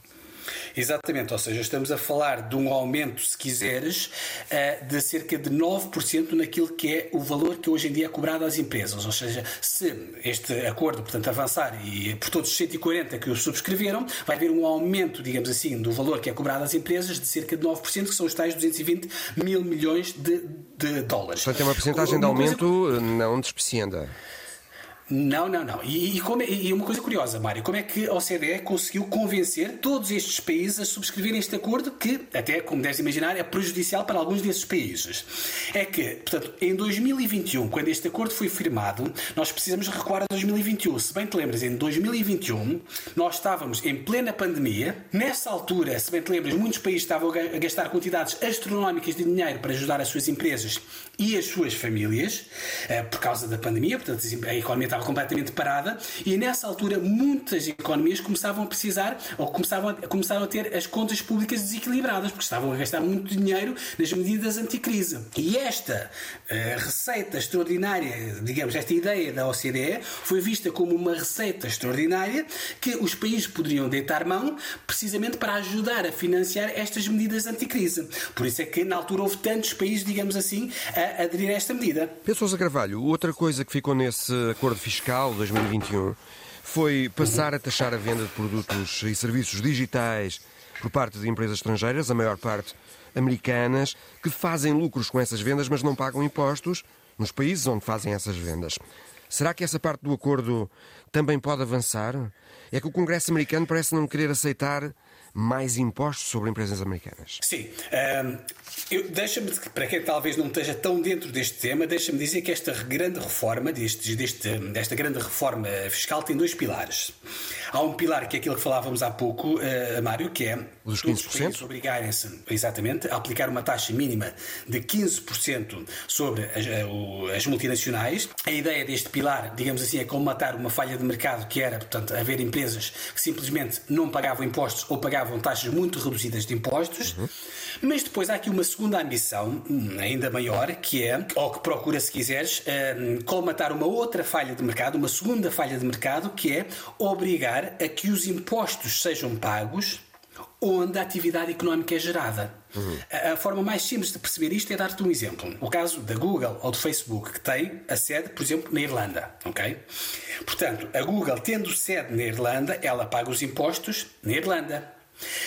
Exatamente, ou seja, estamos a falar de um aumento, se quiseres, eh, de cerca de 9% naquilo que é o valor que hoje em dia é cobrado às empresas. Ou seja, se este acordo, portanto, avançar e por todos os 140 que o subscreveram, vai haver um aumento, digamos assim, do valor que é cobrado às empresas de cerca de 9%, que são os tais 220 mil milhões de, de dólares. Portanto, é uma porcentagem de aumento coisa... não desprecienda. Não, não, não. E, e, como, é, e uma coisa curiosa, Mário, como é que a OCDE conseguiu convencer todos estes países a subscreverem este acordo que, até como deves imaginar, é prejudicial para alguns desses países? É que, portanto, em 2021, quando este acordo foi firmado, nós precisamos recuar a 2021. Se bem te lembras, em 2021 nós estávamos em plena pandemia. Nessa altura, se bem te lembras, muitos países estavam a gastar quantidades astronómicas de dinheiro para ajudar as suas empresas e as suas famílias eh, por causa da pandemia, portanto, a economia estava completamente parada, e nessa altura muitas economias começavam a precisar ou começavam a, começaram a ter as contas públicas desequilibradas, porque estavam a gastar muito dinheiro nas medidas anticrise. E esta uh, receita extraordinária, digamos, esta ideia da OCDE, foi vista como uma receita extraordinária que os países poderiam deitar mão precisamente para ajudar a financiar estas medidas anticrise. Por isso é que na altura houve tantos países, digamos assim, aderir a esta medida. Pedro Sousa Carvalho, outra coisa que ficou nesse acordo fiscal 2021 foi passar a taxar a venda de produtos e serviços digitais por parte de empresas estrangeiras, a maior parte americanas, que fazem lucros com essas vendas, mas não pagam impostos nos países onde fazem essas vendas. Será que essa parte do acordo também pode avançar? É que o Congresso americano parece não querer aceitar mais impostos sobre empresas americanas. Sim. Um, deixa-me, para quem talvez não esteja tão dentro deste tema, deixa-me dizer que esta grande reforma, deste, deste, desta grande reforma fiscal, tem dois pilares. Há um pilar que é aquilo que falávamos há pouco, uh, Mário, que é os 15%? obrigarem-se, exatamente, a aplicar uma taxa mínima de 15% sobre as, uh, as, multinacionais. A ideia deste pilar, digamos assim, é colmatar uma falha de mercado que era, portanto, haver empresas que simplesmente não pagavam impostos ou pagavam taxas muito reduzidas de impostos. Uhum. Mas depois há aqui uma segunda ambição, hum, ainda maior, que é, ou que procura, se quiseres, um, colmatar uma outra falha de mercado, uma segunda falha de mercado, que é obrigar a que os impostos sejam pagos onde a atividade económica é gerada. Uhum. A, a, forma mais simples de perceber isto é dar-te um exemplo. O caso da Google ou do Facebook, que tem a sede, por exemplo, na Irlanda. ok? Portanto, a Google, tendo sede na Irlanda, ela paga os impostos na Irlanda.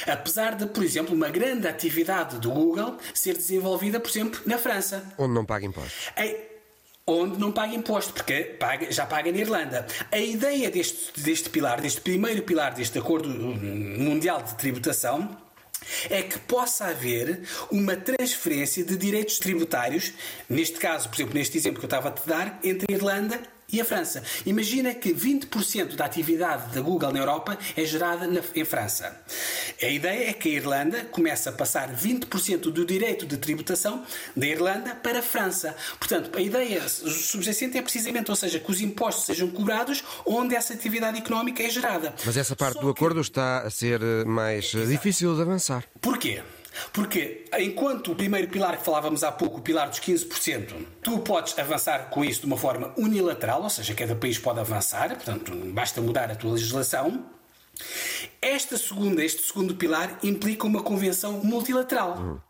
Apesar de, por exemplo, uma grande atividade do Google ser desenvolvida, por exemplo, na França. Onde não paga impostos. onde não paga imposto, porque paga, já paga na Irlanda. A ideia deste, deste pilar, deste primeiro pilar deste Acordo Mundial de Tributação, é que possa haver uma transferência de direitos tributários, neste caso, por exemplo, neste exemplo que eu estava a te dar, entre a Irlanda e a França. Imagina que 20% da atividade da Google na Europa é gerada na, em França. A ideia é que a Irlanda comece a passar 20% do direito de tributação da Irlanda para a França. Portanto, a ideia subjacente é precisamente, ou seja, que os impostos sejam cobrados onde essa atividade económica é gerada. Mas essa parte Só do acordo que... está a ser eh, mais eh, Exato. difícil de avançar. Porquê? Porque enquanto o primeiro pilar que falávamos há pouco, o pilar dos 15%, tu podes avançar com isso de uma forma unilateral, ou seja, cada país pode avançar, portanto, basta mudar a tua legislação. Esta segunda, este segundo pilar implica uma convenção multilateral. Uhum.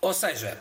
Ou seja,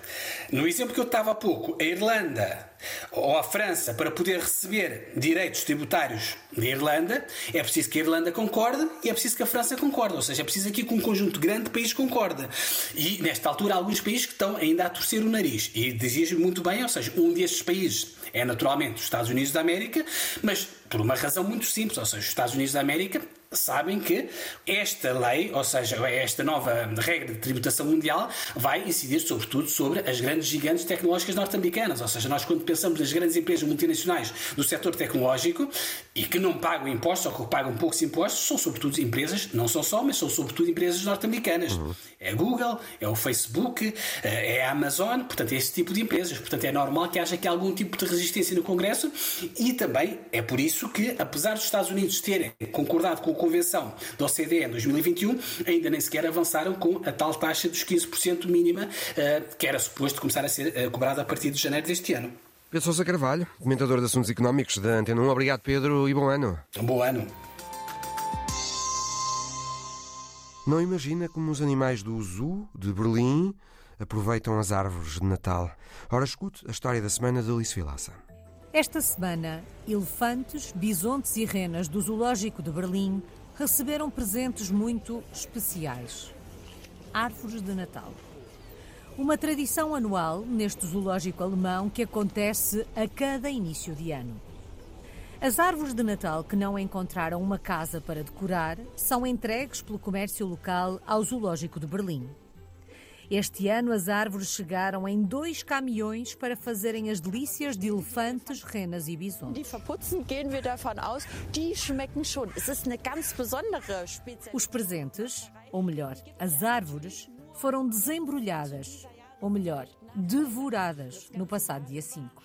no exemplo que eu estava há pouco, a Irlanda ou a França, para poder receber direitos tributários da Irlanda, é preciso que a Irlanda concorde e é preciso que a França concorde. Ou seja, é preciso aqui que um conjunto grande de países concorde. E, nesta altura, há alguns países que estão ainda a torcer o nariz. E dizias muito bem, ou seja, um destes países é naturalmente os Estados Unidos da América, mas por uma razão muito simples, ou seja, os Estados Unidos da América sabem que esta lei, ou seja, esta nova regra de tributação mundial, vai incidir sobretudo sobre as grandes gigantes tecnológicas norte-americanas. Ou seja, nós quando pensamos nas grandes empresas multinacionais do setor tecnológico e que não pagam impostos ou que pagam poucos impostos, são sobretudo empresas, não são só, mas são sobretudo empresas norte-americanas. Uhum. É a Google, é o Facebook, eh, é a Amazon, portanto, é esse tipo de empresas. Portanto, é normal que haja aqui algum tipo de resistência no Congresso e também é por isso que, apesar dos Estados Unidos terem concordado com a Convenção da OCDE em 2021, ainda nem sequer avançaram com a tal taxa dos 15% mínima eh, que era suposto começar a ser eh, cobrada a partir de janeiro deste ano. Pedro Sousa Carvalho, comentador de assuntos económicos da Antena 1. Obrigado, Pedro, e bom ano. Um bom ano. Não imagina como os animais do Zoo de Berlim aproveitam as árvores de Natal. Ora, escute a história da semana de Alice Vilaça. Esta semana, elefantes, bisontes e renas do Zoológico de Berlim receberam presentes muito especiais. Árvores de Natal. Uma tradição anual neste zoológico alemão que acontece a cada início de ano. As árvores de Natal que não encontraram uma casa para decorar são entregues pelo comércio local ao Zoológico de Berlim. Este ano as árvores chegaram em dois caminhões para fazerem as delícias de elefantes, renas e bisontes. Os presentes, ou melhor, as árvores, foram desembrulhadas, ou melhor, devoradas, no passado dia 5.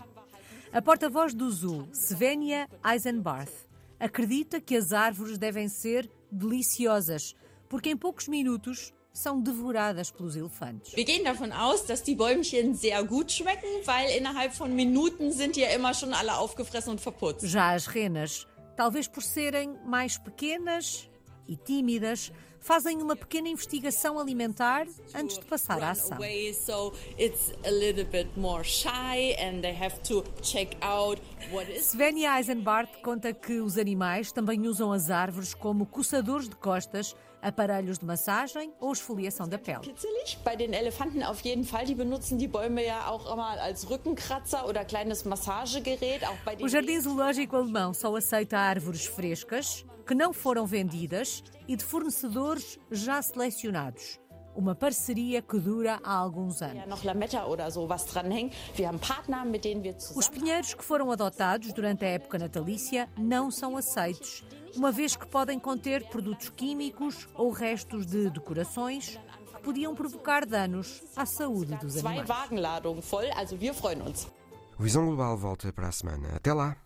A porta-voz do Zoo, Svenja Eisenbarth, acredita que as árvores devem ser deliciosas, porque em poucos minutos são devoradas pelos elefantes. Wir gehen davon aus, dass die Bäumchen sehr gut schmecken, weil innerhalb von Minuten sind ja immer schon alle aufgefressen und verputzt. Já as renas, talvez por serem mais pequenas e tímidas, fazem uma pequena investigação alimentar antes de passar à ação. Svenja Eisenbart conta que os animais também usam as árvores como coçadores de costas aparelhos de massagem ou esfoliação da pele. Bei den Elefanten auf jeden Fall, die benutzen die Bäume ja auch immer als Rückenkratzer oder kleines Massagegerät. Auch bei den o Jardim Zoológico Alemão só aceita árvores frescas que não foram vendidas e de fornecedores já selecionados. Uma parceria que dura há alguns anos. Os pinheiros que foram adotados durante a época natalícia não são aceitos, uma vez que podem conter produtos químicos ou restos de decorações que podiam provocar danos à saúde dos animais. O Visão Global volta para a semana. Até lá!